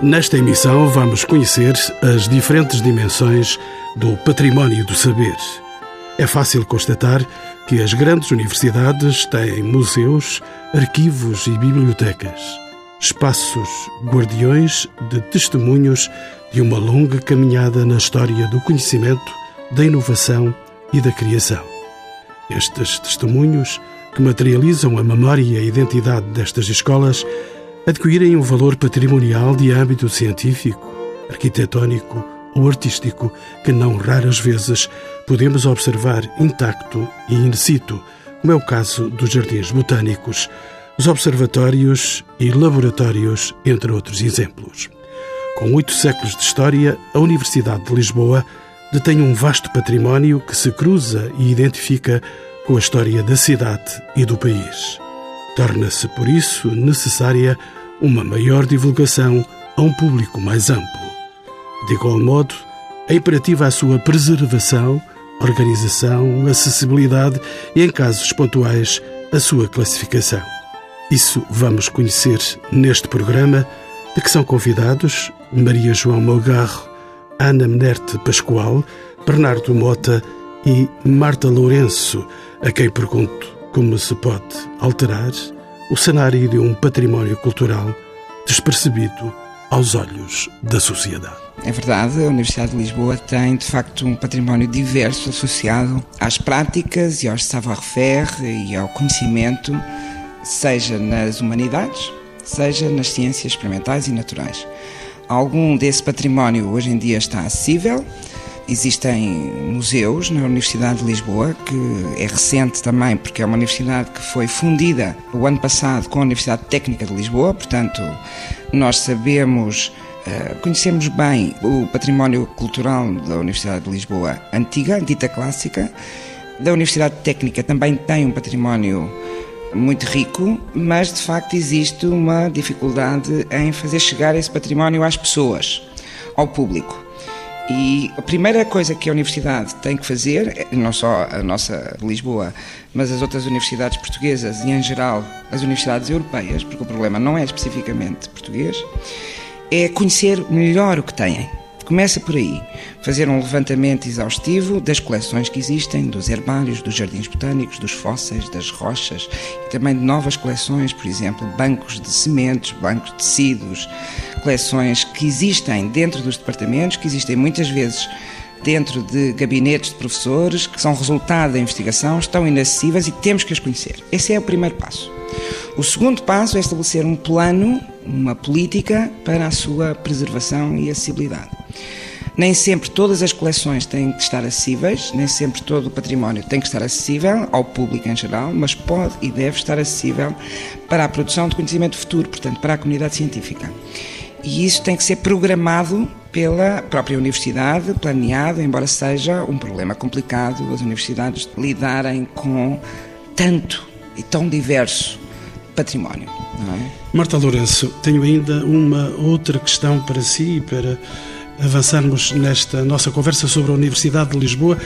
Nesta emissão vamos conhecer as diferentes dimensões do património do saber. É fácil constatar que as grandes universidades têm museus, arquivos e bibliotecas, espaços guardiões de testemunhos de uma longa caminhada na história do conhecimento, da inovação e da criação. Estes testemunhos, que materializam a memória e a identidade destas escolas, adquirem um valor patrimonial de âmbito científico, arquitetónico ou artístico que não raras vezes podemos observar intacto e in situ, como é o caso dos jardins botânicos, os observatórios e laboratórios, entre outros exemplos. Com oito séculos de história, a Universidade de Lisboa detém um vasto património que se cruza e identifica com a história da cidade e do país. Torna-se, por isso, necessária uma maior divulgação a um público mais amplo. De igual modo, é imperativa a sua preservação, organização, acessibilidade e, em casos pontuais, a sua classificação. Isso vamos conhecer neste programa, de que são convidados Maria João Malgarro, Ana Menerte Pascoal, Bernardo Mota e Marta Lourenço, a quem pergunto como se pode alterar o cenário de um património cultural despercebido aos olhos da sociedade. É verdade, a Universidade de Lisboa tem de facto um património diverso associado às práticas e aos savoir-faire e ao conhecimento, seja nas humanidades, seja nas ciências experimentais e naturais. Algum desse património hoje em dia está acessível, Existem museus na Universidade de Lisboa, que é recente também, porque é uma universidade que foi fundida o ano passado com a Universidade Técnica de Lisboa, portanto, nós sabemos, eh, conhecemos bem o património cultural da Universidade de Lisboa antiga, dita clássica. Da Universidade Técnica também tem um património muito rico, mas de facto existe uma dificuldade em fazer chegar esse património às pessoas, ao público. E a primeira coisa que a universidade tem que fazer, não só a nossa Lisboa, mas as outras universidades portuguesas e, em geral, as universidades europeias, porque o problema não é especificamente português, é conhecer melhor o que têm. Começa por aí, fazer um levantamento exaustivo das coleções que existem, dos herbários, dos jardins botânicos, dos fósseis, das rochas e também de novas coleções, por exemplo, bancos de sementes, bancos de tecidos, coleções que existem dentro dos departamentos, que existem muitas vezes dentro de gabinetes de professores, que são resultado da investigação, estão inacessíveis e temos que as conhecer. Esse é o primeiro passo. O segundo passo é estabelecer um plano, uma política para a sua preservação e acessibilidade. Nem sempre todas as coleções têm que estar acessíveis, nem sempre todo o património tem que estar acessível ao público em geral, mas pode e deve estar acessível para a produção de conhecimento futuro, portanto, para a comunidade científica. E isso tem que ser programado pela própria universidade, planeado, embora seja um problema complicado as universidades lidarem com tanto e tão diverso património. É? Marta Lourenço, tenho ainda uma outra questão para si, para avançarmos nesta nossa conversa sobre a Universidade de Lisboa,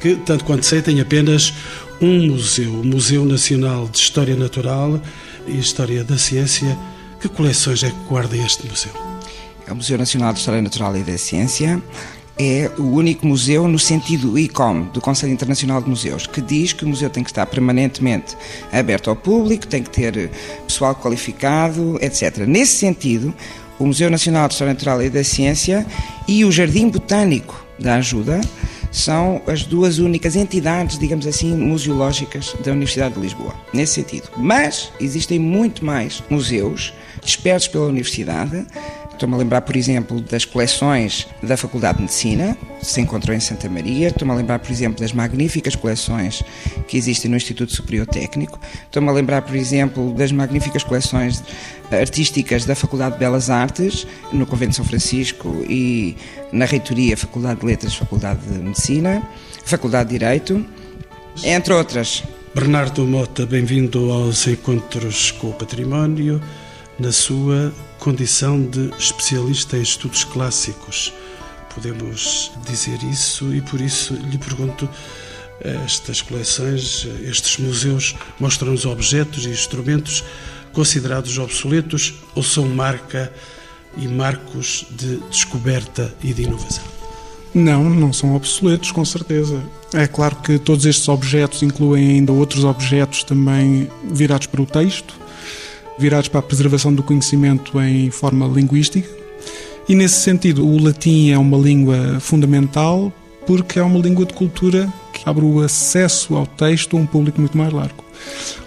que, tanto quanto sei, tem apenas um museu, o Museu Nacional de História Natural e História da Ciência. Que coleções é que guarda este museu? É o Museu Nacional de História Natural e da Ciência é o único museu no sentido ICOM, do Conselho Internacional de Museus, que diz que o museu tem que estar permanentemente aberto ao público, tem que ter pessoal qualificado, etc. Nesse sentido, o Museu Nacional de História Natural e da Ciência e o Jardim Botânico da Ajuda são as duas únicas entidades, digamos assim, museológicas da Universidade de Lisboa, nesse sentido. Mas existem muito mais museus dispersos pela Universidade Estou-me a lembrar, por exemplo, das coleções da Faculdade de Medicina, que se encontram em Santa Maria. Estou-me a lembrar, por exemplo, das magníficas coleções que existem no Instituto Superior Técnico. Estou-me a lembrar, por exemplo, das magníficas coleções artísticas da Faculdade de Belas Artes, no Convento de São Francisco e na Reitoria Faculdade de Letras, Faculdade de Medicina, Faculdade de Direito, entre outras. Bernardo Mota, bem-vindo aos Encontros com o Património na sua condição de especialista em estudos clássicos. Podemos dizer isso e por isso lhe pergunto Estas coleções, estes museus, mostram-nos objetos e instrumentos considerados obsoletos ou são marca e marcos de descoberta e de inovação? Não, não são obsoletos, com certeza. É claro que todos estes objetos incluem ainda outros objetos também virados para o texto, virados para a preservação do conhecimento em forma linguística. E nesse sentido, o latim é uma língua fundamental porque é uma língua de cultura que abre o acesso ao texto a um público muito mais largo.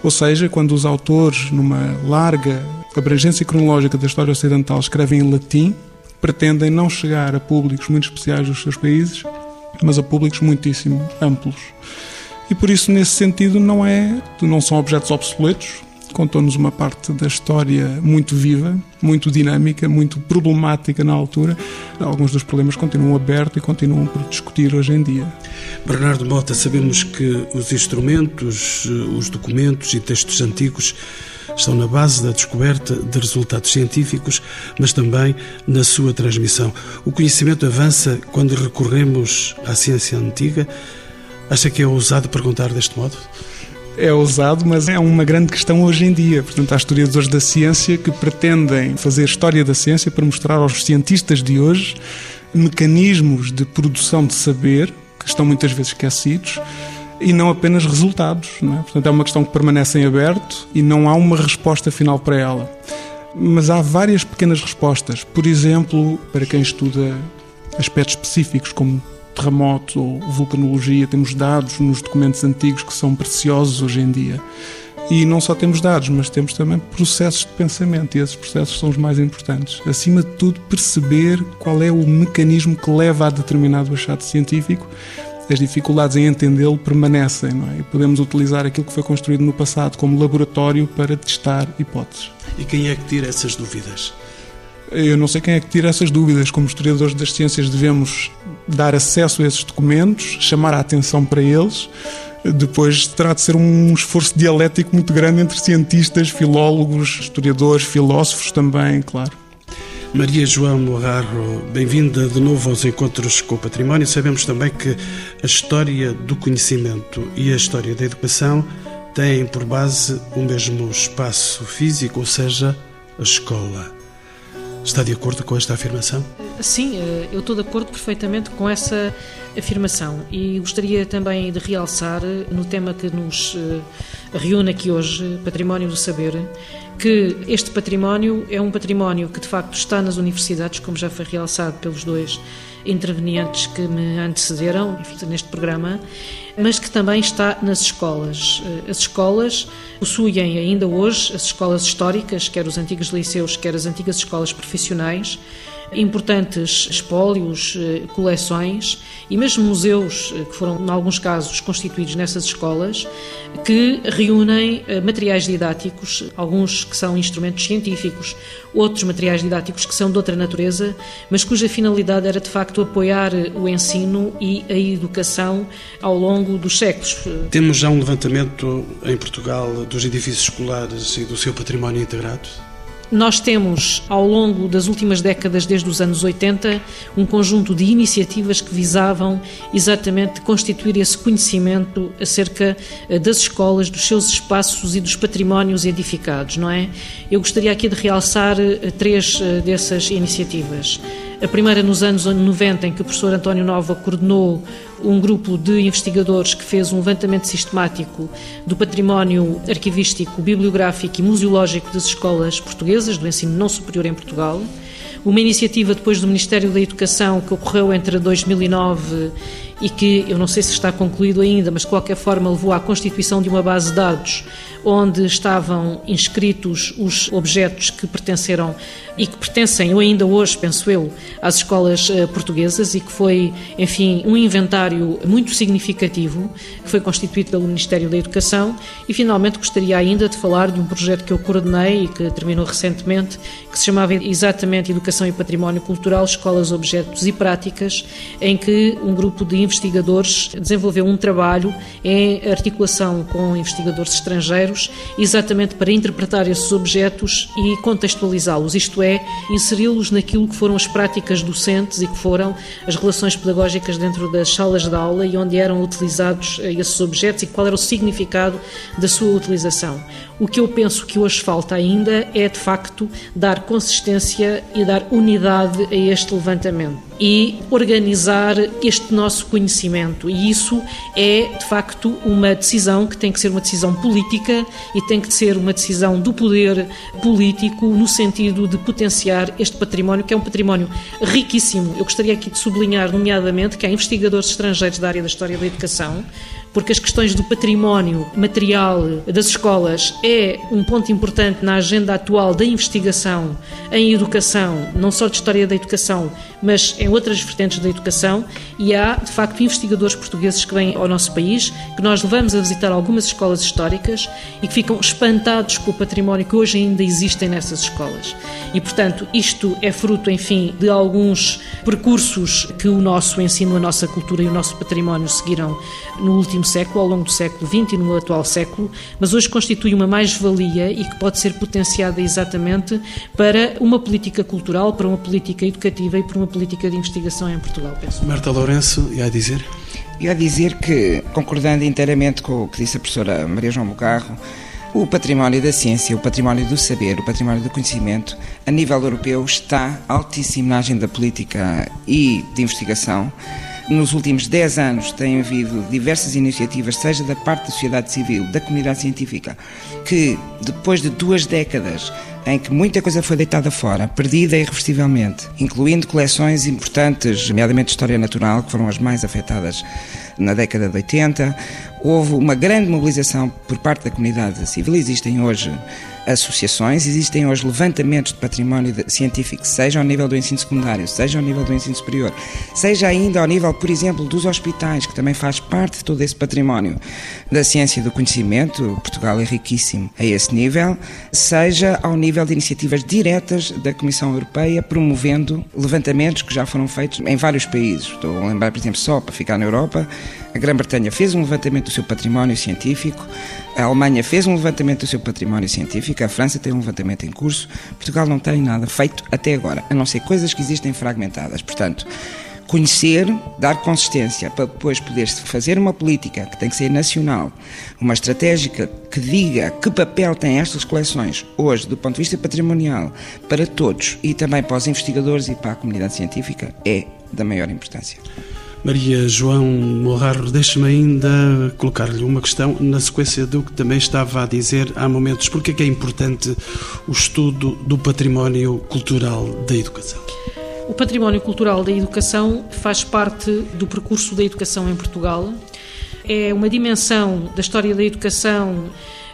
Ou seja, quando os autores, numa larga abrangência cronológica da história ocidental, escrevem em latim, pretendem não chegar a públicos muito especiais dos seus países, mas a públicos muitíssimo amplos. E por isso, nesse sentido, não é, não são objetos obsoletos, contou-nos uma parte da história muito viva, muito dinâmica, muito problemática na altura. Alguns dos problemas continuam abertos e continuam por discutir hoje em dia. Bernardo Mota, sabemos que os instrumentos, os documentos e textos antigos estão na base da descoberta de resultados científicos, mas também na sua transmissão. O conhecimento avança quando recorremos à ciência antiga. Acha que é ousado perguntar deste modo? É ousado, mas é uma grande questão hoje em dia. Portanto, há historiadores da ciência que pretendem fazer história da ciência para mostrar aos cientistas de hoje mecanismos de produção de saber que estão muitas vezes esquecidos e não apenas resultados. Não é? Portanto, é uma questão que permanece em aberto e não há uma resposta final para ela. Mas há várias pequenas respostas. Por exemplo, para quem estuda aspectos específicos como terremotos ou vulcanologia, temos dados nos documentos antigos que são preciosos hoje em dia. E não só temos dados, mas temos também processos de pensamento, e esses processos são os mais importantes. Acima de tudo, perceber qual é o mecanismo que leva a determinado achado científico as dificuldades em entendê-lo permanecem, não é? E podemos utilizar aquilo que foi construído no passado como laboratório para testar hipóteses. E quem é que tira essas dúvidas? Eu não sei quem é que tira essas dúvidas. Como historiadores das ciências, devemos dar acesso a esses documentos, chamar a atenção para eles. Depois terá de ser um esforço dialético muito grande entre cientistas, filólogos, historiadores, filósofos também, claro. Maria João Morrarro, bem-vinda de novo aos Encontros com o Património. Sabemos também que a história do conhecimento e a história da educação têm por base o mesmo espaço físico, ou seja, a escola. Está de acordo com esta afirmação? Sim, eh, eu estou de acordo perfeitamente com essa afirmação e gostaria também de realçar eh, no tema que nos eh, reúne aqui hoje, Património do Saber, que este património é um património que de facto está nas universidades, como já foi realçado pelos dois intervenientes que me antecederam neste programa, mas que também está nas escolas. Eh, as escolas possuem ainda hoje as escolas históricas, quer os antigos liceus, quer as antigas escolas profissionais, importantes espólios, eh, coleções e mesmo museus eh, que foram, em alguns casos, constituídos nessas escolas, que reúnem eh, materiais didáticos, alguns que são instrumentos científicos, outros materiais didáticos que são de outra natureza, mas cuja finalidade era de facto apoiar o ensino e a educação ao longo dos séculos. Temos já um levantamento em Portugal dos edifícios escolares e do seu património integrado? Nós temos, ao longo das últimas décadas, desde os anos 80, um conjunto de iniciativas que visavam exatamente constituir esse conhecimento acerca eh, das escolas, dos seus espaços e dos patrimónios edificados, não é? Eu gostaria aqui de realçar eh, três eh, dessas iniciativas. A primeira nos anos 90, em que o professor António Nova coordenou um grupo de investigadores que fez um levantamento sistemático do património arquivístico, bibliográfico e museológico das escolas portuguesas, do ensino não superior em Portugal. Uma iniciativa depois do Ministério da Educação que ocorreu entre 2009 e que eu não sei se está concluído ainda, mas de qualquer forma levou à constituição de uma base de dados onde estavam inscritos os objetos que pertenceram e que pertencem, ou ainda hoje, penso eu, às escolas eh, portuguesas e que foi, enfim, um inventário muito significativo que foi constituído pelo Ministério da Educação. E finalmente gostaria ainda de falar de um projeto que eu coordenei e que terminou recentemente, que se chamava exatamente Educação e Património Cultural, Escolas, Objetos e Práticas, em que um grupo de investigadores desenvolveu um trabalho em articulação com investigadores estrangeiros, exatamente para interpretar esses objetos e contextualizá-los, isto é, inseri-los naquilo que foram as práticas docentes e que foram as relações pedagógicas dentro das salas de aula e onde eram utilizados eh, esses objetos e qual era o significado da sua utilização. O que eu penso que hoje falta ainda é, de facto, dar consistência e dar unidade a este levantamento e organizar este nosso conhecimento. E isso é, de facto, uma decisão que tem que ser uma decisão política e tem que ser uma decisão do poder político no sentido de potenciar este património, que é um património riquíssimo. Eu gostaria aqui de sublinhar, nomeadamente, que há investigadores estrangeiros da área da história da educação porque as questões do património material das escolas é um ponto importante na agenda atual da investigação em educação, não só de história da educação, mas em outras vertentes da educação, e há, de facto, investigadores portugueses que vêm ao nosso país, que nós levamos a visitar algumas escolas históricas e que ficam espantados com o património que hoje ainda existem nessas escolas. E, portanto, isto é fruto, enfim, de alguns percursos que o nosso ensino, a nossa cultura e o nosso património seguiram no último século, ao longo do século XX e no atual século, mas hoje constitui uma mais-valia e que pode ser potenciada exatamente para uma política cultural, para uma política educativa e para uma política de investigação em Portugal. Penso. Marta Lourenço, e a dizer? E a dizer que, concordando inteiramente com o que disse a professora Maria João Bugarro, o património da ciência, o património do saber, o património do conhecimento, a nível europeu, está altíssimo na agenda política e de investigação. Nos últimos 10 anos tem havido diversas iniciativas, seja da parte da sociedade civil, da comunidade científica, que depois de duas décadas em que muita coisa foi deitada fora, perdida irreversivelmente, incluindo coleções importantes, nomeadamente de História Natural, que foram as mais afetadas na década de 80. Houve uma grande mobilização por parte da comunidade civil. Existem hoje associações, existem hoje levantamentos de património científico, seja ao nível do ensino secundário, seja ao nível do ensino superior, seja ainda ao nível, por exemplo, dos hospitais, que também faz parte de todo esse património da ciência e do conhecimento. Portugal é riquíssimo a esse nível, seja ao nível de iniciativas diretas da Comissão Europeia promovendo levantamentos que já foram feitos em vários países. Estou a lembrar, por exemplo, só para ficar na Europa, a Grã-Bretanha fez um levantamento do seu património científico, a Alemanha fez um levantamento do seu património científico, a França tem um levantamento em curso, Portugal não tem nada feito até agora, a não ser coisas que existem fragmentadas. Portanto, conhecer, dar consistência para depois poder fazer uma política que tem que ser nacional, uma estratégica que diga que papel têm estas coleções hoje do ponto de vista patrimonial para todos e também para os investigadores e para a comunidade científica é da maior importância. Maria João Morraro, deixe-me ainda colocar-lhe uma questão na sequência do que também estava a dizer há momentos. Por que é importante o estudo do património cultural da educação? O património cultural da educação faz parte do percurso da educação em Portugal. É uma dimensão da história da educação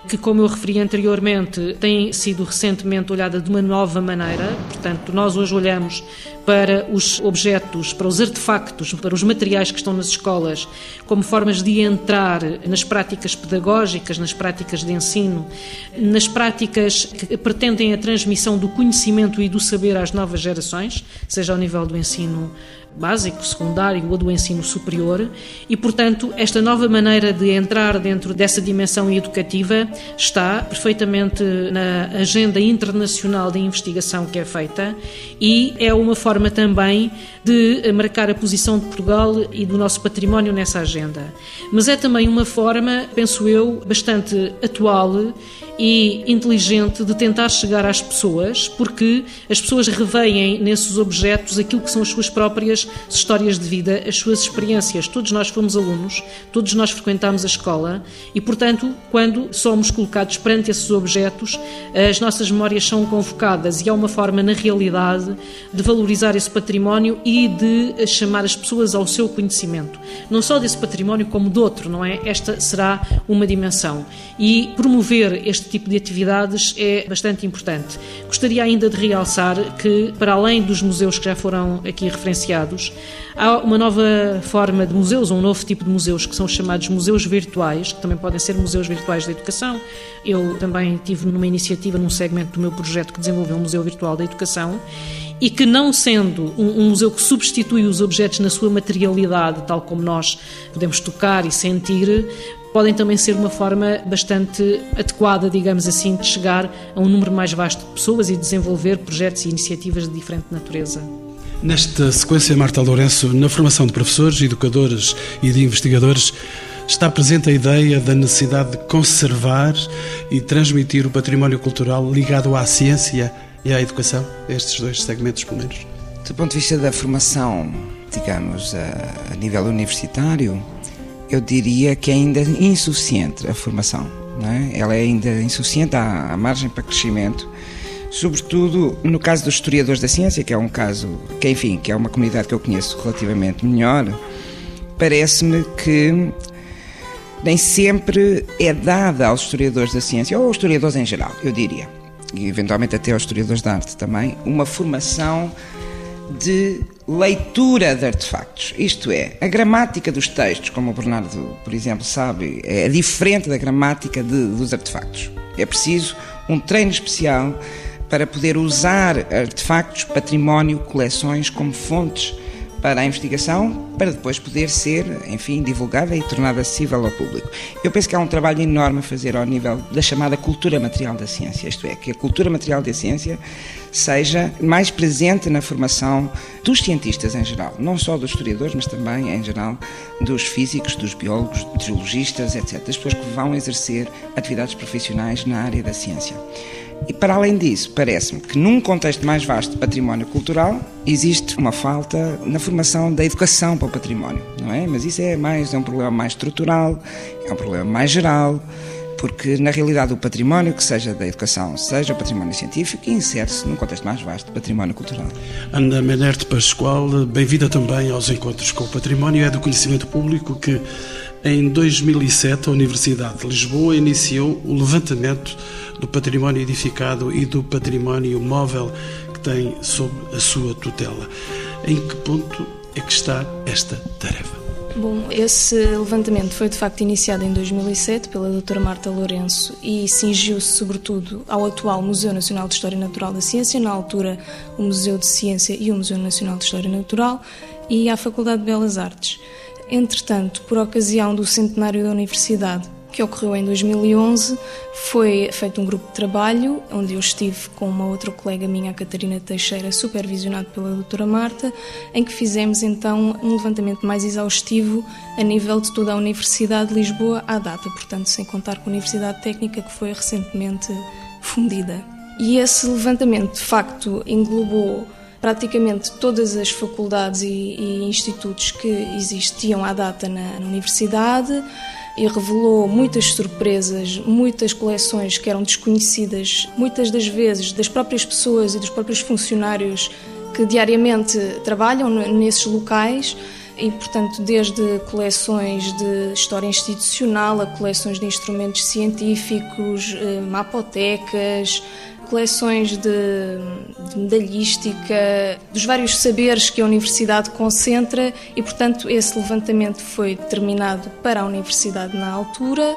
que, como eu referi anteriormente, tem sido recentemente olhada de uma nova maneira. Portanto, nós hoje olhamos para os objetos, para os artefactos, para os materiais que estão nas escolas, como formas de entrar nas práticas pedagógicas, nas práticas de ensino, nas práticas que pretendem a transmissão do conhecimento e do saber às novas gerações, seja ao nível do ensino básico, secundário ou do ensino superior, e, portanto, esta nova maneira de entrar dentro dessa dimensão educativa está perfeitamente na agenda internacional de investigação que é feita e é uma forma também de marcar a posição de Portugal e do nosso património nessa agenda. Mas é também uma forma, penso eu, bastante atual e inteligente de tentar chegar às pessoas, porque as pessoas reveem nesses objetos aquilo que são as suas próprias histórias de vida, as suas experiências. Todos nós fomos alunos, todos nós frequentámos a escola e, portanto, quando somos colocados perante esses objetos, as nossas memórias são convocadas e há uma forma, na realidade, de valorizar esse património e de chamar as pessoas ao seu conhecimento. Não só desse património, como de outro, não é? Esta será uma dimensão. E promover este tipo de atividades é bastante importante. Gostaria ainda de realçar que, para além dos museus que já foram aqui referenciados, há uma nova forma de museus, um novo tipo de museus, que são os chamados museus virtuais, que também podem ser museus virtuais da educação. Eu também tive numa iniciativa, num segmento do meu projeto que desenvolveu um museu virtual da educação e que, não sendo um, um museu que substitui os objetos na sua materialidade, tal como nós podemos tocar e sentir, podem também ser uma forma bastante adequada, digamos assim, de chegar a um número mais vasto de pessoas e desenvolver projetos e iniciativas de diferente natureza. Nesta sequência, Marta Lourenço, na formação de professores, educadores e de investigadores, está presente a ideia da necessidade de conservar e transmitir o património cultural ligado à ciência e à educação, estes dois segmentos, pelo menos? Do ponto de vista da formação, digamos, a, nível universitário, eu diria que é ainda insuficiente a formação. É? Ela é ainda insuficiente, há, há margem para crescimento, sobretudo no caso dos historiadores da ciência, que é um caso que, enfim, que é uma comunidade que eu conheço relativamente melhor. Parece-me que nem sempre é dada aos historiadores da ciência, ou aos historiadores em geral, eu diria, e eventualmente até aos historiadores da arte também, uma formação de leitura de artefactos. Isto é, a gramática dos textos, como o Bernardo, por exemplo, sabe, é diferente da gramática de, dos artefactos. É preciso um treino especial para poder usar artefactos, património, coleções como fontes para a investigação, para depois poder ser, enfim, divulgada e tornada acessível ao público. Eu penso que há um trabalho enorme a fazer ao nível da chamada cultura material da ciência, isto é, que a cultura material da ciência seja mais presente na formação dos cientistas em geral, não só dos historiadores, mas também, em geral, dos físicos, dos biólogos, dos geologistas, etc., das pessoas que vão exercer atividades profissionais na área da ciência. E para além disso, parece-me que num contexto mais vasto de património cultural, existe uma falta na formação da educação para o património, não é? Mas isso é mais é um problema mais estrutural, é um problema mais geral, porque na realidade o património, que seja da educação, seja o património científico, insere-se num contexto mais vasto de património cultural. Ana Menerte Pascoal, bem-vinda também aos Encontros com o Património, é do conhecimento público que em 2007 a Universidade de Lisboa iniciou o levantamento do património edificado e do património móvel que tem sob a sua tutela. Em que ponto é que está esta tarefa? Bom, esse levantamento foi de facto iniciado em 2007 pela doutora Marta Lourenço e cingiu-se sobretudo ao atual Museu Nacional de História Natural da Ciência, na altura o Museu de Ciência e o Museu Nacional de História Natural, e à Faculdade de Belas Artes. Entretanto, por ocasião do centenário da Universidade, que ocorreu em 2011, foi feito um grupo de trabalho, onde eu estive com uma outra colega minha, a Catarina Teixeira, supervisionado pela doutora Marta, em que fizemos então um levantamento mais exaustivo a nível de toda a Universidade de Lisboa à data, portanto, sem contar com a Universidade Técnica, que foi recentemente fundida. E esse levantamento, de facto, englobou praticamente todas as faculdades e, e institutos que existiam à data na, na universidade, e revelou muitas surpresas, muitas coleções que eram desconhecidas, muitas das vezes das próprias pessoas e dos próprios funcionários que diariamente trabalham nesses locais e, portanto, desde coleções de história institucional a coleções de instrumentos científicos, eh, mapotecas, coleções de, de, medalhística, dos vários saberes que a Universidade concentra e, portanto, esse levantamento foi determinado para a Universidade na altura,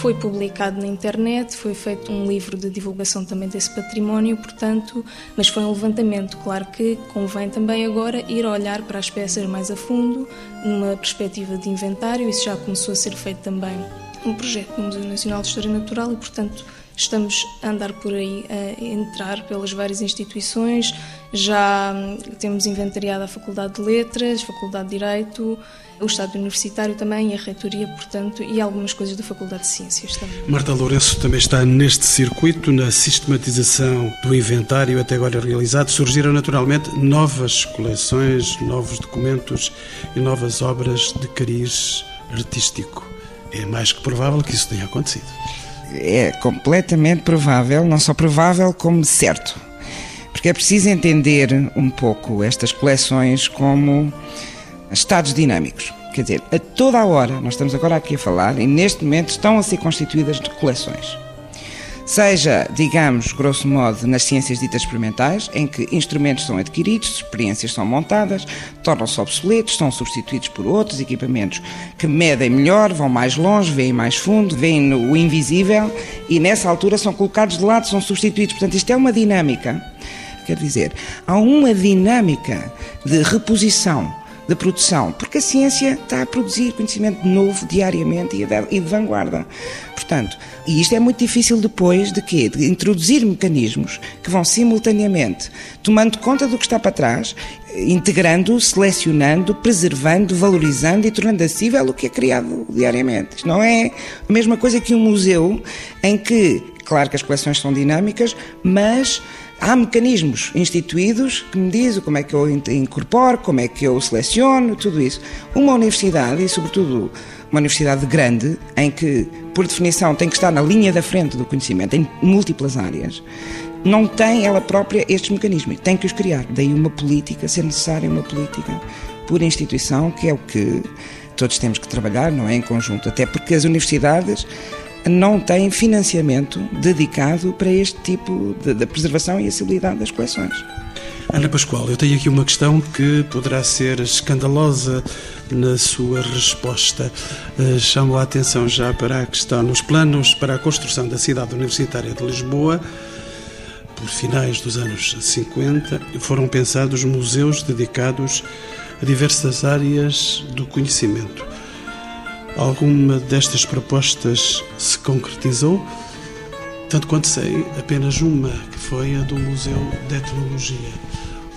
foi publicado na internet, foi feito um livro de divulgação também desse património, portanto, mas foi um levantamento. Claro que convém também agora ir olhar para as peças mais a fundo, numa perspectiva de inventário, isso já começou a ser feito também um projeto no Museu Nacional de História Natural e, portanto, Estamos a andar por aí, a entrar pelas várias instituições. Já hum, temos inventariado a Faculdade de Letras, Faculdade de Direito, o Estado Universitário também, a Reitoria, portanto, e algumas coisas da Faculdade de Ciências também. Marta Lourenço também está neste circuito, na sistematização do inventário até agora realizado. Surgiram naturalmente novas coleções, novos documentos e novas obras de cariz artístico. É mais que provável que isso tenha acontecido é completamente provável, não só provável, como certo. Porque é preciso entender um pouco estas coleções como estados dinâmicos. Quer dizer, a toda a hora, nós estamos agora aqui a falar, e neste momento estão a ser constituídas de coleções seja, digamos, grosso modo, nas ciências ditas experimentais, em que instrumentos são adquiridos, experiências são montadas, tornam-se obsoletos, são substituídos por outros equipamentos que medem melhor, vão mais longe, veem mais fundo, veem o invisível e nessa altura são colocados de lado, são substituídos. Portanto, isto é uma dinâmica Quer dizer, há uma dinâmica de reposição da produção, porque a ciência está a produzir conhecimento novo diariamente e de vanguarda. Portanto, e isto é muito difícil depois de quê? De introduzir mecanismos que vão simultaneamente tomando conta do que está para trás, integrando, selecionando, preservando, valorizando e tornando acessível o que é criado diariamente. Isto não é a mesma coisa que um museu em que, claro que as coleções são dinâmicas, mas há mecanismos instituídos que me dizem como é que eu incorporo, como é que eu seleciono, tudo isso. Uma universidade, e sobretudo uma universidade grande, em que, por definição, tem que estar na linha da frente do conhecimento, em múltiplas áreas, não tem ela própria estes mecanismos, tem que os criar. Daí uma política, ser necessária uma política por instituição, que é o que todos temos que trabalhar, não é? Em conjunto, até porque as universidades não tem financiamento dedicado para este tipo de, preservação e acessibilidade das coleções. Ana Pascoal, eu tenho aqui uma questão que poderá ser escandalosa na sua resposta. Eh, chamo a atenção já para a questão nos planos para a construção da cidade universitária de Lisboa. Por finais dos anos 50, foram pensados museus dedicados a diversas áreas do conhecimento. Alguma destas propostas se concretizou? Tanto quanto sei, apenas uma, que foi a do Museu de Etnologia.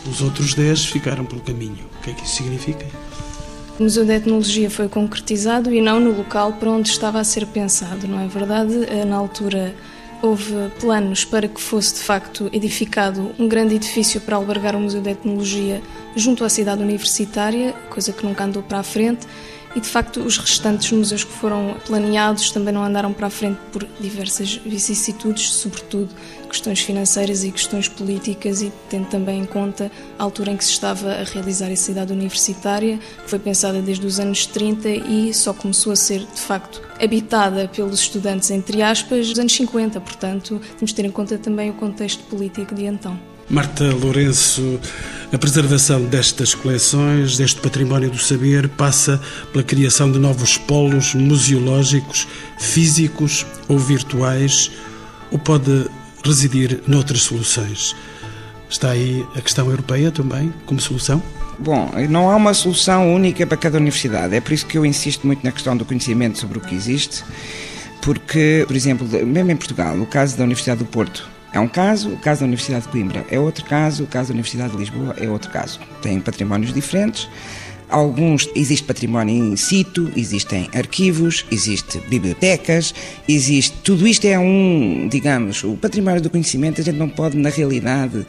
Os outros dez ficaram pelo caminho. O que é que isso significa? O Museu de Etnologia foi concretizado e não no local para onde estava a ser pensado, não é verdade? Eh, na altura houve planos para que fosse de facto edificado um grande edifício para albergar o Museu de Etnologia junto à cidade universitária, coisa que nunca andou para a frente e de facto os restantes museus que foram planeados também não andaram para a frente por diversas vicissitudes, sobretudo questões financeiras e questões políticas e tendo também em conta a altura em que se estava a realizar a cidade universitária, que foi pensada desde os anos 30 e só começou a ser de facto habitada pelos estudantes entre aspas nos anos 50, portanto temos de ter em conta também o contexto político de então. Marta Lourenço, a preservação destas coleções, deste património do saber, passa pela criação de novos polos museológicos, físicos ou virtuais, ou pode residir noutras soluções? Está aí a questão europeia também como solução? Bom, não há uma solução única para cada universidade. É por isso que eu insisto muito na questão do conhecimento sobre o que existe, porque, por exemplo, mesmo em Portugal, o caso da Universidade do Porto, é um caso, o caso da Universidade de Coimbra é outro caso, o caso da Universidade de Lisboa é outro caso. Têm patrimónios diferentes. Alguns existe património in situ, existem arquivos, existe bibliotecas, existe. Tudo isto é um, digamos, o património do conhecimento, a gente não pode, na realidade,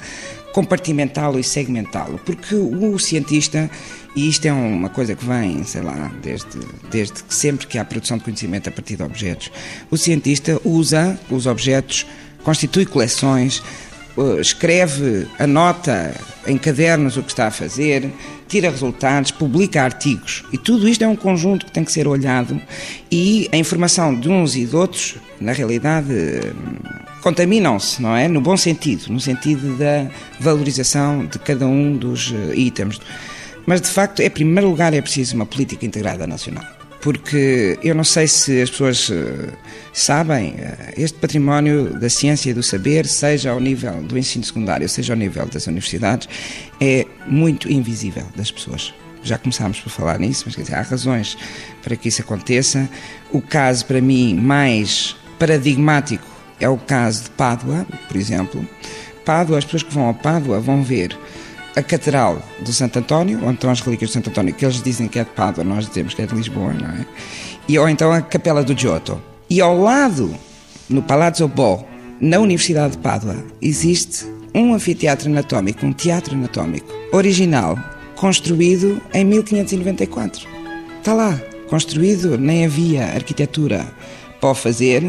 compartimentá-lo e segmentá-lo, porque o cientista, e isto é uma coisa que vem, sei lá, desde, desde sempre que há produção de conhecimento a partir de objetos, o cientista usa os objetos constitui coleções, eh, escreve, anota em cadernos o que está a fazer, tira resultados, publica artigos. E tudo isto é um conjunto que tem que ser olhado e a informação de uns e de outros, na realidade, contaminam-se, não é? No bom sentido, no sentido da valorização de cada um dos eh, itens. Mas, de facto, em primeiro lugar, é preciso uma política integrada nacional porque eu não sei se as pessoas eh, sabem, eh, este património da ciência e do saber, seja ao nível do ensino secundário, seja ao nível das universidades, é muito invisível das pessoas. Já começámos por falar nisso, mas quer dizer, há razões para que isso aconteça. O caso, para mim, mais paradigmático é o caso de Pádua, por exemplo. Pádua, as pessoas que vão a Pádua vão ver a Catedral do Santo António, onde estão as relíquias do Santo António, que eles dizem que é de Pádua, nós dizemos que é de Lisboa, não é? E, ou então a Capela do Giotto. E ao lado, no Palazzo Bo, na Universidade de Pádua, existe um anfiteatro anatómico, um teatro anatómico, original, construído em 1594. Está lá, construído, nem havia arquitetura para o fazer.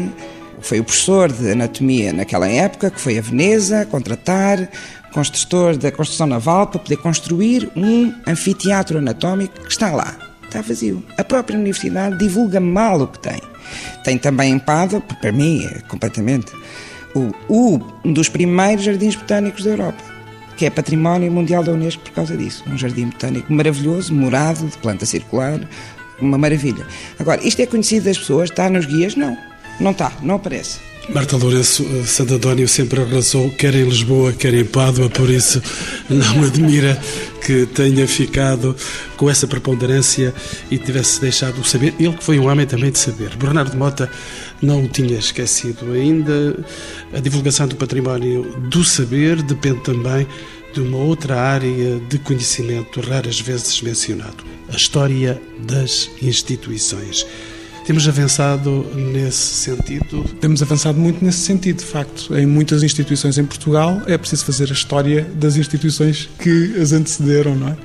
Foi o professor de anatomia naquela época que foi a Veneza contratar construtor da construção naval para poder construir um anfiteatro anatómico que está lá. Está vazio. A própria universidade divulga mal o que tem. Tem também em Pádua, para mim é completamente, o, o, um dos primeiros jardins botânicos da Europa, que é património mundial da Unesco por causa disso. Um jardim botânico maravilhoso, morado, de planta circular, uma maravilha. Agora, isto é conhecido das pessoas, está nos guias? Não. Não está, não aparece. Marta Lourenço, eh, Santo sempre arrasou, quer em Lisboa, quer em Pádua, por isso não admira que tenha ficado com essa preponderância e tivesse deixado o saber. Ele que foi um homem também de saber. Bernardo Mota não o tinha esquecido ainda. A divulgação do património do saber depende também de uma outra área de conhecimento raras vezes mencionado, a história das instituições. Temos avançado nesse sentido? Temos avançado muito nesse sentido, de facto. Em muitas instituições em Portugal é preciso fazer a história das instituições que as antecederam, não é?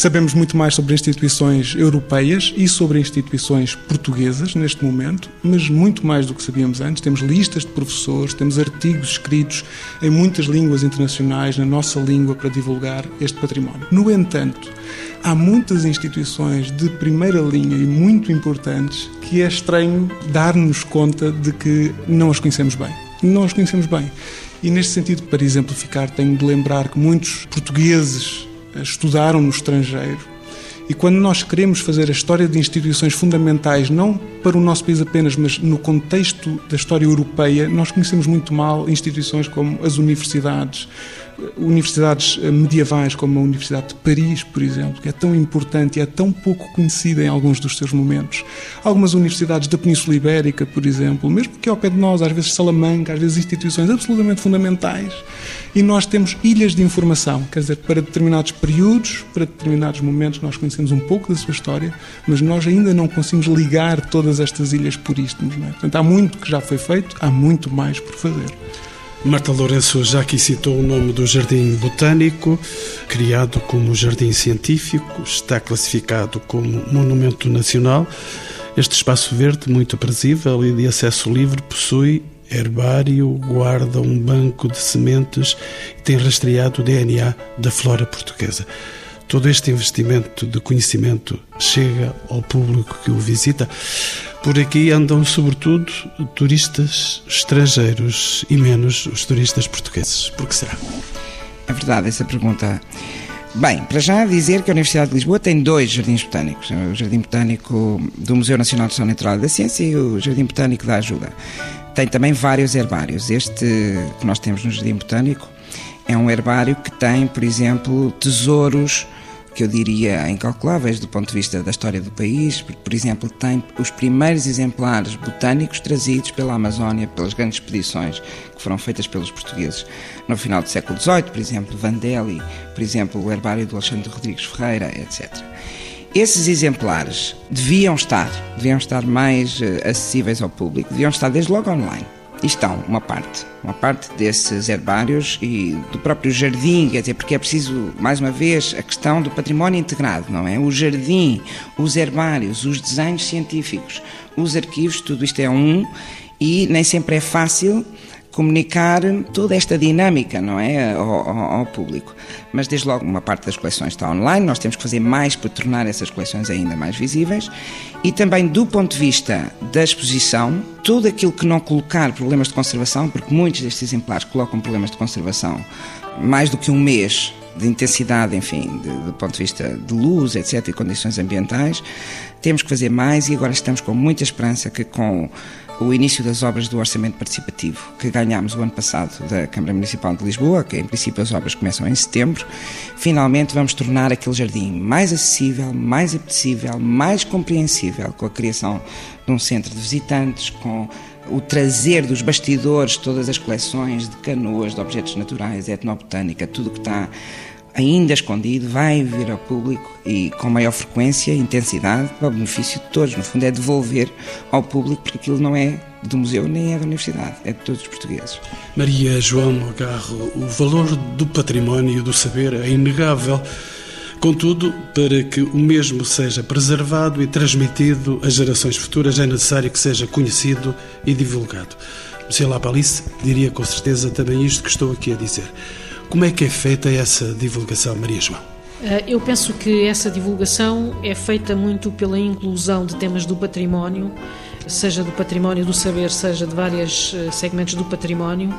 Sabemos muito mais sobre instituições europeias e sobre instituições portuguesas neste momento, mas muito mais do que sabíamos antes. Temos listas de professores, temos artigos escritos em muitas línguas internacionais, na nossa língua, para divulgar este património. No entanto, há muitas instituições de primeira linha e muito importantes que é estranho dar-nos conta de que não as conhecemos bem. Não as conhecemos bem. E neste sentido, para exemplificar, tenho de lembrar que muitos portugueses estudaram no estrangeiro. E quando nós queremos fazer a história de instituições fundamentais, não para o nosso país apenas, mas no contexto da história europeia, nós conhecemos muito mal instituições como as universidades, universidades eh, medievais como a Universidade de Paris, por exemplo, que é tão importante e é tão pouco conhecida em alguns dos seus momentos. Algumas universidades da Península Ibérica, por exemplo, mesmo que ao pé de nós, às vezes Salamanca, às vezes instituições absolutamente fundamentais, e nós temos ilhas de informação, quer dizer, para determinados períodos, para determinados momentos, nós conhecemos um pouco da sua história, mas nós ainda não conseguimos ligar todas estas ilhas por istmos. É? Portanto, há muito que já foi feito, há muito mais por fazer. Marta Lourenço já aqui citou o nome do Jardim Botânico, criado como Jardim Científico, está classificado como Monumento Nacional. Este espaço verde, muito aprazível e de acesso livre, possui herbário, guarda um banco de sementes e tem rastreado o DNA da flora portuguesa. Todo este investimento de conhecimento chega ao público que o visita. Por aqui andam, sobretudo, turistas estrangeiros e menos os turistas portugueses. Por que será? É verdade essa pergunta. Bem, para já dizer que a Universidade de Lisboa tem dois jardins botânicos: o Jardim Botânico do Museu Nacional de História Natural da Ciência e o Jardim Botânico da Ajuda. Tem também vários herbários. Este que nós temos no Jardim Botânico é um herbário que tem, por exemplo, tesouros que eu diria incalculáveis do ponto de vista da história do país. Por exemplo, tem os primeiros exemplares botânicos trazidos pela Amazónia, pelas grandes expedições que foram feitas pelos portugueses no final do século XVIII, por exemplo, Vandelli, por exemplo, o herbário do Alexandre Rodrigues Ferreira, etc. Esses exemplares deviam estar, deviam estar mais uh, acessíveis ao público, deviam estar desde logo online estão uma parte, uma parte desses herbários e do próprio jardim, quer dizer, porque é preciso, mais uma vez, a questão do património integrado, não é? O jardim, os herbários, os desenhos científicos, os arquivos, tudo isto é um e nem sempre é fácil comunicar toda esta dinâmica, não é, ao, ao, ao, público. Mas desde logo uma parte das coleções está online, nós temos que fazer mais para tornar essas coleções ainda mais visíveis e também do ponto de vista da exposição, tudo aquilo que não colocar problemas de conservação, porque muitos destes exemplares colocam problemas de conservação mais do que um mês de intensidade, enfim, de, do ponto de vista de luz, etc., e condições ambientais, temos que fazer mais e agora estamos com muita esperança que com o início das obras do Orçamento Participativo que ganhámos o ano passado da Câmara Municipal de Lisboa, que em princípio as obras começam em setembro, finalmente vamos tornar aquele jardim mais acessível, mais apetecível, mais compreensível com a criação de um centro de visitantes, com o trazer dos bastidores todas as coleções de canoas, de objetos naturais, etnobotânica, tudo que está ainda escondido, vai vir ao público e com maior frequência intensidade para o benefício de todos. No fundo, é devolver ao público, porque aquilo não é do museu nem é da universidade, é de todos os portugueses. Maria João Agarro, o valor do património e do saber é inegável. Contudo, para que o mesmo seja preservado e transmitido às gerações futuras, é necessário que seja conhecido e divulgado. Monsieur Lapalice diria com certeza também isto que estou aqui a dizer. Como é que é feita essa divulgação, Maria João? Eh, eu penso que essa divulgação é feita muito pela inclusão de temas do património seja do património do saber, seja de vários eh, segmentos do património,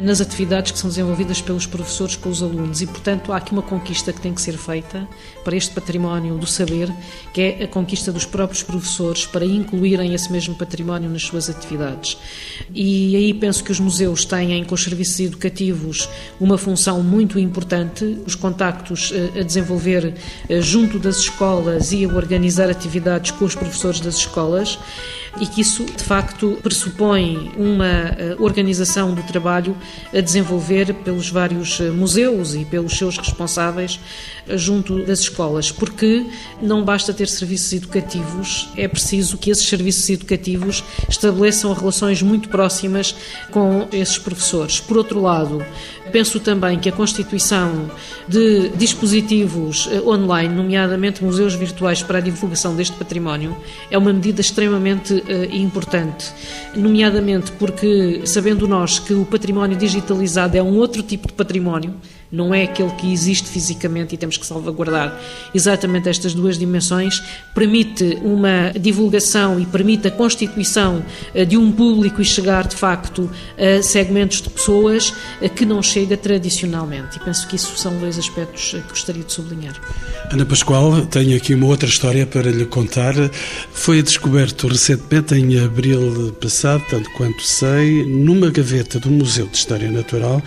nas atividades que são desenvolvidas pelos professores com os alunos. E, portanto, há aqui uma conquista que tem que ser feita para este património do saber, que é a conquista dos próprios professores para incluírem esse mesmo património nas suas atividades. E aí penso que os museus têm, com os serviços educativos, uma função muito importante, os contactos eh, a desenvolver eh, junto das escolas e a organizar atividades com os professores das escolas e que isso, de facto, pressupõe uma eh, organização do trabalho a desenvolver pelos vários eh, museus e pelos seus responsáveis eh, junto das escolas, porque não basta ter serviços educativos, é preciso que esses serviços educativos estabeleçam relações muito próximas com esses professores. Por outro lado, penso também que a constituição de dispositivos online, nomeadamente museus virtuais para a divulgação deste património, é uma medida extremamente importante, nomeadamente porque, sabendo nós que o património digitalizado é um outro tipo de património, não é aquele que existe fisicamente e temos que salvaguardar exatamente estas duas dimensões, permite uma divulgação e permite a constituição eh, de um público e chegar de facto a segmentos de pessoas eh, que não chega tradicionalmente. E penso que isso são dois aspectos que gostaria de sublinhar. Ana Pascoal, tenho aqui uma outra história para lhe contar. Foi descoberto recentemente, em abril passado, tanto quanto sei, numa gaveta do Museu de História Natural,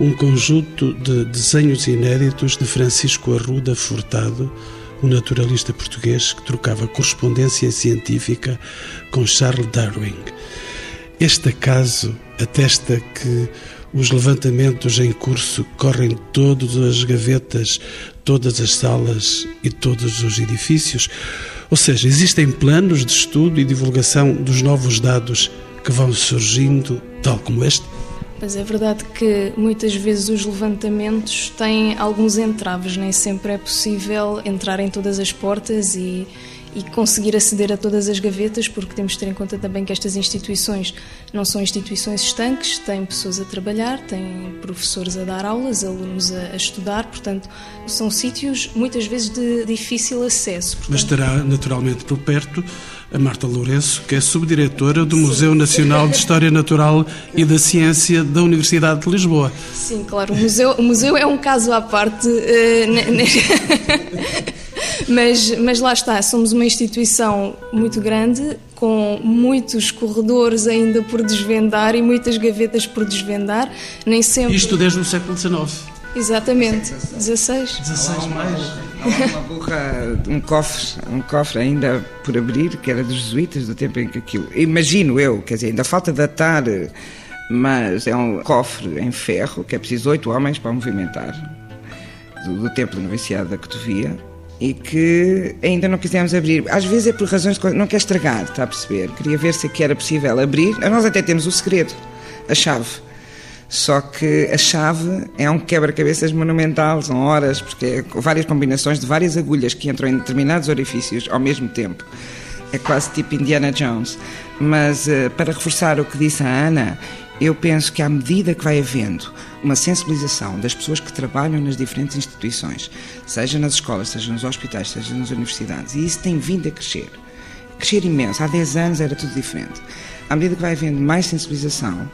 um conjunto de desenhos inéditos de Francisco Arruda Furtado, um naturalista português que trocava correspondência científica com Charles Darwin. Este acaso atesta que os levantamentos em curso correm todas as gavetas, todas as salas e todos os edifícios. Ou seja, existem planos de estudo e divulgação dos novos dados que vão surgindo, tal como este? Mas é verdade que muitas vezes os levantamentos têm alguns entraves, nem sempre é possível entrar em todas as portas e, e conseguir aceder a todas as gavetas, porque temos de ter em conta também que estas instituições não são instituições estanques, têm pessoas a trabalhar, têm professores a dar aulas, alunos a, estudar, portanto, são sítios muitas vezes de difícil acesso. Portanto... Mas estará naturalmente por perto a Marta Lourenço, que é subdiretora do Museu Nacional de História Natural e da Ciência da Universidade de Lisboa. Sim, claro, o museu, o museu é um caso à parte. Uh, mas, mas lá está, somos uma instituição muito grande, com muitos corredores ainda por desvendar e muitas gavetas por desvendar. Nem sempre. Isto desde o século XIX. Exatamente, 16. 16 mais uma burra, um cofre, um cofre ainda por abrir, que era dos jesuítas, do tempo em que aquilo. Imagino eu, quer dizer, ainda falta datar, mas é um cofre em ferro que é preciso oito homens para movimentar, do, do tempo da Noviciado da Cotovia, e que ainda não quisemos abrir. Às vezes é por razões de. não quer estragar, está a perceber? Queria ver se era possível abrir. Nós até temos o segredo, a chave só que a chave é um quebra-cabeças monumental, são horas, porque é várias combinações de várias agulhas que entram em determinados orifícios ao mesmo tempo. É quase tipo Indiana Jones. Mas uh, para reforçar o que disse a Ana, eu penso que à medida que vai havendo uma sensibilização das pessoas que trabalham nas diferentes instituições, seja nas escolas, seja nos hospitais, seja nas universidades, e isso tem vindo a crescer, crescer imenso. Há 10 anos era tudo diferente. À medida que vai havendo mais sensibilização,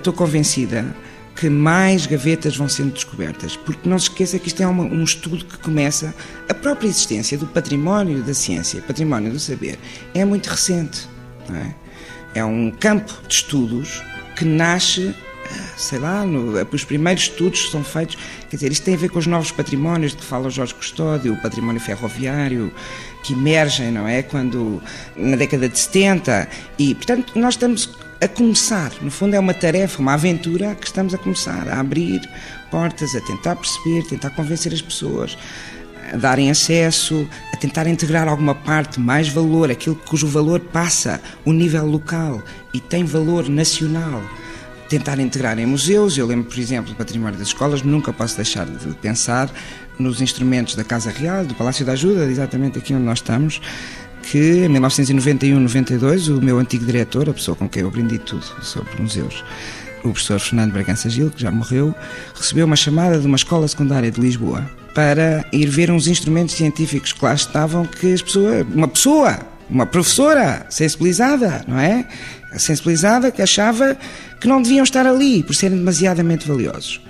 Estou convencida que mais gavetas vão sendo descobertas, porque não se esqueça que isto é uma, um estudo que começa. A própria existência do património da ciência, património do saber, é muito recente. É? é? um campo de estudos que nasce, sei lá, no, os primeiros estudos são feitos. Quer dizer, isto tem a ver com os novos patrimónios de que fala o Jorge Custódio, o património ferroviário, que emergem, não é? Quando, na década de 70, e, portanto, nós estamos a começar. No fundo, é uma tarefa, uma aventura que estamos a começar, a abrir portas, a tentar perceber, tentar convencer as pessoas, a darem acesso, a tentar integrar alguma parte, mais valor, aquilo cujo valor passa o nível local e tem valor nacional. Tentar integrar em museus, eu lembro, por exemplo, do património das escolas, nunca posso deixar de pensar nos instrumentos da Casa Real, do Palácio da Ajuda, exatamente aqui onde nós estamos, que em 1991-92 o meu antigo diretor, a pessoa com quem eu aprendi tudo sobre museus, o professor Fernando Bragança Gil, que já morreu, recebeu uma chamada de uma escola secundária de Lisboa para ir ver uns instrumentos científicos que lá estavam que as pessoas, uma pessoa uma professora sensibilizada, não é? Sensibilizada que achava que não deviam estar ali por serem demasiadamente valiosos.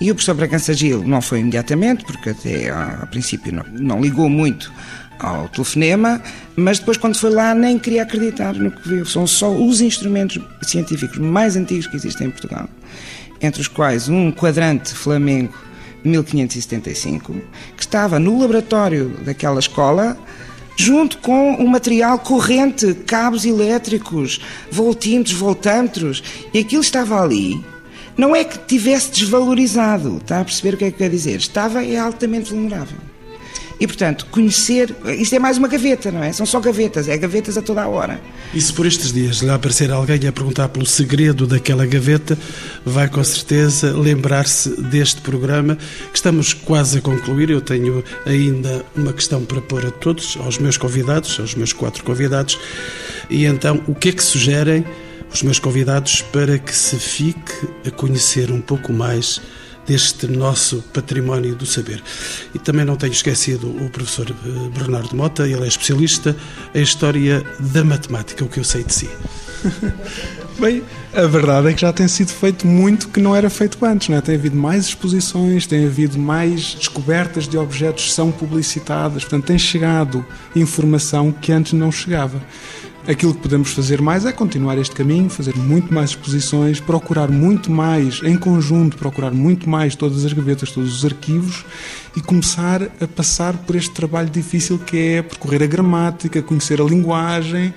E o professor Bragança Gil não foi imediatamente, porque até a princípio não, não ligou muito ao telefonema, mas depois, quando foi lá, nem queria acreditar no que viu. São só os instrumentos científicos mais antigos que existem em Portugal, entre os quais um quadrante Flamengo 1575, que estava no laboratório daquela escola, junto com o material corrente, cabos elétricos, voltímetros, voltâmetros, e aquilo estava ali. Não é que tivesse desvalorizado, está a perceber o que é que quer dizer? Estava é altamente vulnerável. E, portanto, conhecer. Isto é mais uma gaveta, não é? São só gavetas, é gavetas a toda a hora. E se por estes dias lhe aparecer alguém a perguntar pelo segredo daquela gaveta, vai com certeza lembrar-se deste programa que estamos quase a concluir. Eu tenho ainda uma questão para pôr a todos, aos meus convidados, aos meus quatro convidados. E então, o que é que sugerem os meus convidados para que se fique a conhecer um pouco mais? Deste nosso património do saber. E também não tenho esquecido o professor eh, Bernardo Mota, ele é especialista em História da Matemática, o que eu sei de si. Bem, a verdade é que já tem sido feito muito que não era feito antes, não é? Tem havido mais exposições, tem havido mais descobertas de objetos que são publicitadas, portanto, tem chegado informação que antes não chegava. Aquilo que podemos fazer mais é continuar este caminho, fazer muito mais exposições, procurar muito mais, em conjunto, procurar muito mais todas as gavetas, todos os arquivos e começar a passar por este trabalho difícil que é percorrer a gramática, conhecer a linguagem,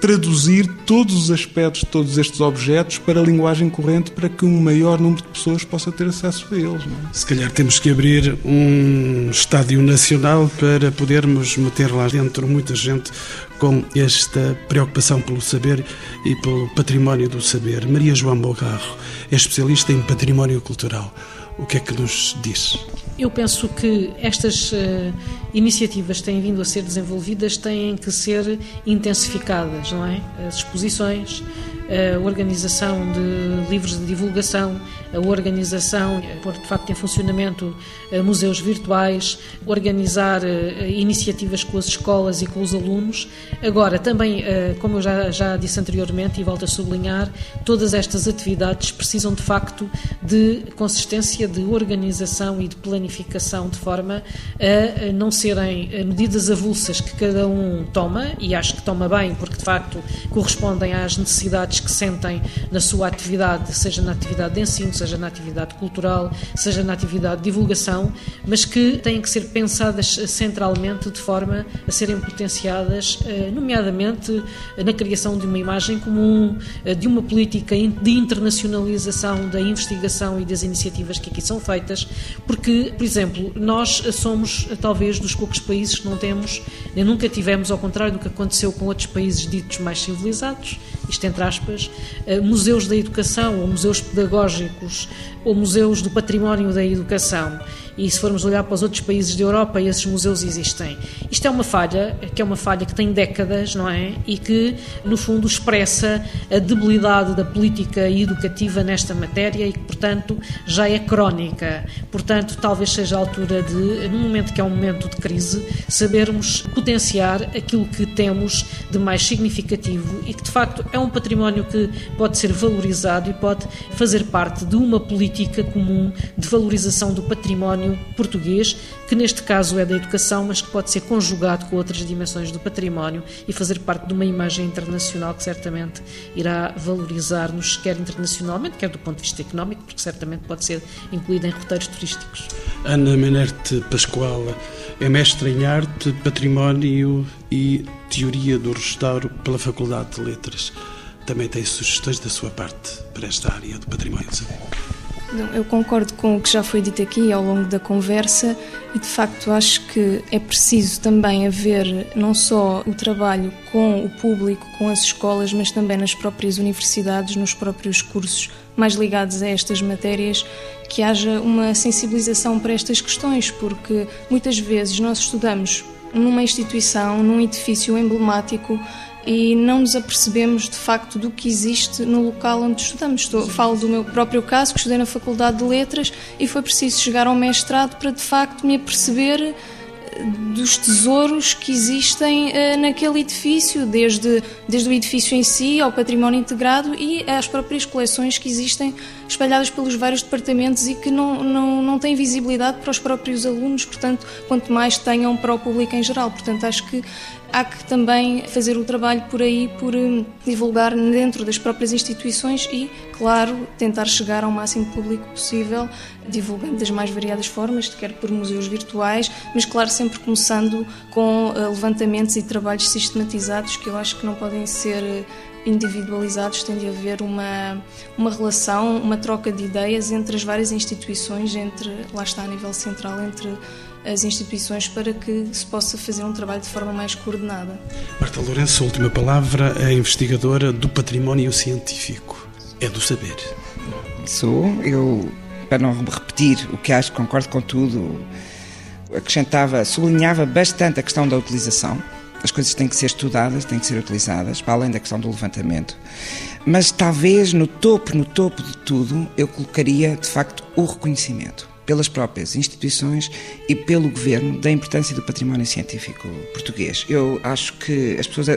traduzir todos os aspectos de todos estes objetos para a linguagem corrente para que um maior número de pessoas possa ter acesso a eles. É? Se calhar temos que abrir um estádio nacional para podermos meter lá dentro muita gente com esta preocupação pelo saber e pelo património do saber. Maria João Bogarro é especialista em património cultural. O que é que nos diz? Eu penso que estas uh, iniciativas que têm vindo a ser desenvolvidas têm que ser intensificadas, não é? As exposições, a organização de livros de divulgação, a organização, pôr de facto em funcionamento eh, museus virtuais, organizar eh, iniciativas com as escolas e com os alunos. Agora, também, eh, como eu já, já disse anteriormente e volto a sublinhar, todas estas atividades precisam de facto de consistência, de organização e de planificação, de forma a não serem medidas avulsas que cada um toma, e acho que toma bem, porque de facto correspondem às necessidades que sentem na sua atividade, seja na atividade de ensino, seja na atividade cultural, seja na atividade de divulgação, mas que têm que ser pensadas centralmente de forma a serem potenciadas, eh, nomeadamente na criação de uma imagem comum, eh, de uma política de internacionalização da investigação e das iniciativas que aqui são feitas, porque, por exemplo, nós somos talvez dos poucos países que não temos, nem nunca tivemos, ao contrário do que aconteceu com outros países ditos mais civilizados, isto entre aspas, eh, museus da educação ou museus pedagógicos ou museus do património da educação. E se formos olhar para os outros países da Europa, esses museus existem. Isto é uma falha, que é uma falha que tem décadas, não é? E que, no fundo, expressa a debilidade da política educativa nesta matéria e que, portanto, já é crónica. Portanto, talvez seja a altura de, num momento que é um momento de crise, sabermos potenciar aquilo que temos de mais significativo e que, de facto, é um património que pode ser valorizado e pode fazer parte de uma política comum de valorização do património património português, que neste caso é da educação, mas que pode ser conjugado com outras dimensões do património e fazer parte de uma imagem internacional que certamente irá valorizar-nos, quer internacionalmente, quer do ponto de vista económico, porque certamente pode ser incluída em roteiros turísticos. Ana Menerte Pascoal é mestre em arte, património e teoria do restauro pela Faculdade de Letras. Também tem sugestões da sua parte para esta área do património. Eu concordo com o que já foi dito aqui ao longo da conversa e de facto acho que é preciso também haver não só o trabalho com o público, com as escolas, mas também nas próprias universidades, nos próprios cursos mais ligados a estas matérias, que haja uma sensibilização para estas questões, porque muitas vezes nós estudamos numa instituição, num edifício emblemático e não nos apercebemos de facto do que existe no local onde estudamos. Estou, falo do meu próprio caso, que estudei na Faculdade de Letras e foi preciso chegar ao mestrado para de facto me aperceber dos tesouros que existem uh, naquele edifício, desde, desde o edifício em si ao património integrado e às próprias coleções que existem espalhadas pelos vários departamentos e que não, não, não têm visibilidade para os próprios alunos, portanto, quanto mais tenham para o público em geral. Portanto, acho que há que também fazer o trabalho por aí, por hum, divulgar dentro das próprias instituições e, claro, tentar chegar ao máximo público possível, divulgando das mais variadas formas, quer por museus virtuais, mas, claro, sempre começando com eh, levantamentos e trabalhos sistematizados que eu acho que não podem ser eh, individualizados, tem de haver uma, uma relação, uma troca de ideias entre as várias instituições, entre, lá está, a nível central, entre as instituições para que se possa fazer um trabalho de forma mais coordenada. Marta Lourenço, última palavra, é investigadora do património científico. É do saber. Sou. Eu, para não repetir o que acho, concordo com tudo, acrescentava, sublinhava bastante a questão da utilização. As coisas têm que ser estudadas, têm que ser utilizadas, para além da questão do levantamento. Mas talvez no topo, no topo de tudo, eu colocaria de facto o reconhecimento pelas próprias instituições e pelo governo da importância do património científico português. Eu acho que as pessoas.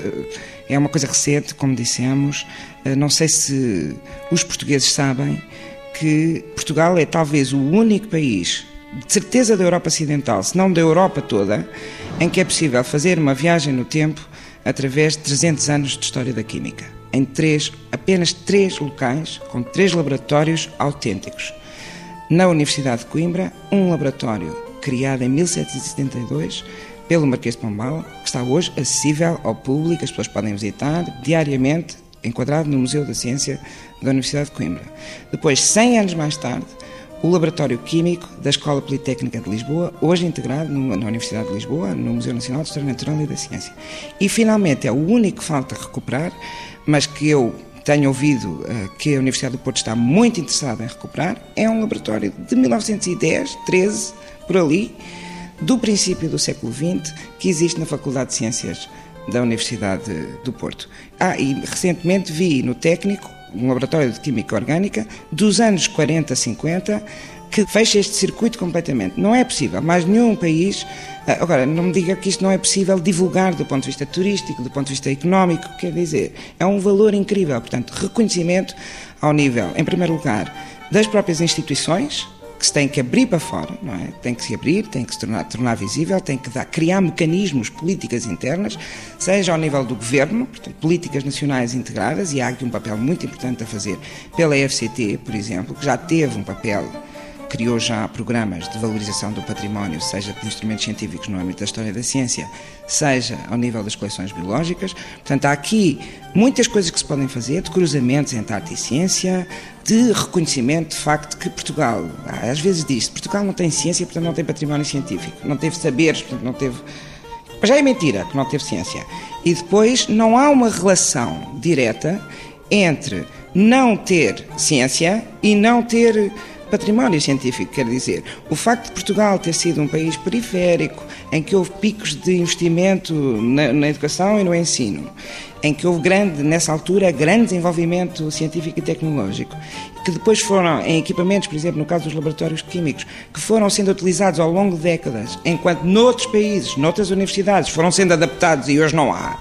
É uma coisa recente, como dissemos, eh, não sei se os portugueses sabem que Portugal é talvez o único país, de certeza da Europa Ocidental, se não da Europa toda, em que é possível fazer uma viagem no tempo através de 300 anos de história da química. Em três, apenas três locais, com três laboratórios autênticos na Universidade de Coimbra, um laboratório criado em 1772 pelo Marquês de Pombal, que está hoje acessível ao público, as pessoas podem visitar diariamente, enquadrado no Museu da Ciência da Universidade de Coimbra. Depois, 100 anos mais tarde, o Laboratório Químico da Escola Politécnica de Lisboa, hoje integrado na Universidade de Lisboa, no Museu Nacional de História Natural e da Ciência. E, finalmente, é o único que falta recuperar, mas que eu tenho ouvido uh, que a Universidade do Porto está muito interessada em recuperar, é um laboratório de 1910, 13, por ali, do princípio do século XX, que existe na Faculdade de Ciências da Universidade do Porto. Ah, e recentemente vi no técnico um laboratório de química orgânica dos anos 40, 50, que fecha este circuito completamente. Não é possível, mais nenhum país. Ah, agora, não me diga que isto não é possível divulgar do ponto de vista turístico, do ponto de vista económico, quer dizer, é um valor incrível. Portanto, reconhecimento ao nível, em primeiro lugar, das próprias instituições, que se tem que abrir para fora, não é? Tem que se abrir, tem que se tornar, tornar visível, tem que dar, criar mecanismos, políticas internas, seja ao nível do governo, portanto, políticas nacionais integradas, e há aqui um papel muito importante a fazer pela FCT, por exemplo, que já teve um papel criou já programas de valorização do património, seja de instrumentos científicos no âmbito da história da ciência, seja ao nível das coleções biológicas. Portanto, há aqui muitas coisas que se podem fazer, de cruzamentos entre arte e ciência, de reconhecimento de facto que Portugal, às vezes diz Portugal não tem ciência, portanto não tem património científico, não teve saberes, portanto não teve. Mas já é mentira que não teve ciência. E depois não há uma relação direta entre não ter ciência e não ter património científico, quer dizer, o facto de Portugal ter sido um país periférico, em que houve picos de investimento na, na educação e no ensino, em que houve grande, nessa altura, grande desenvolvimento científico e tecnológico, que depois foram em equipamentos, por exemplo, no caso dos laboratórios químicos, que foram sendo utilizados ao longo de décadas, enquanto noutros países, noutras universidades, foram sendo adaptados e hoje não há.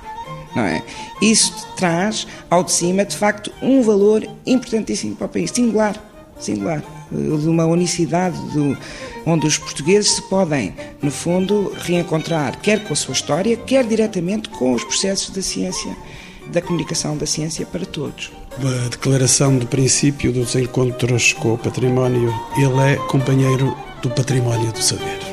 Não é? Isso traz ao de cima, de facto, um valor importantíssimo para o país, singular, singular de uma unicidade do, onde os portugueses se podem, no fundo, reencontrar, quer com a sua história, quer diretamente com os processos da ciência, da comunicação da ciência para todos. A declaração de princípio dos encontros com o património, ele é companheiro do património do saber.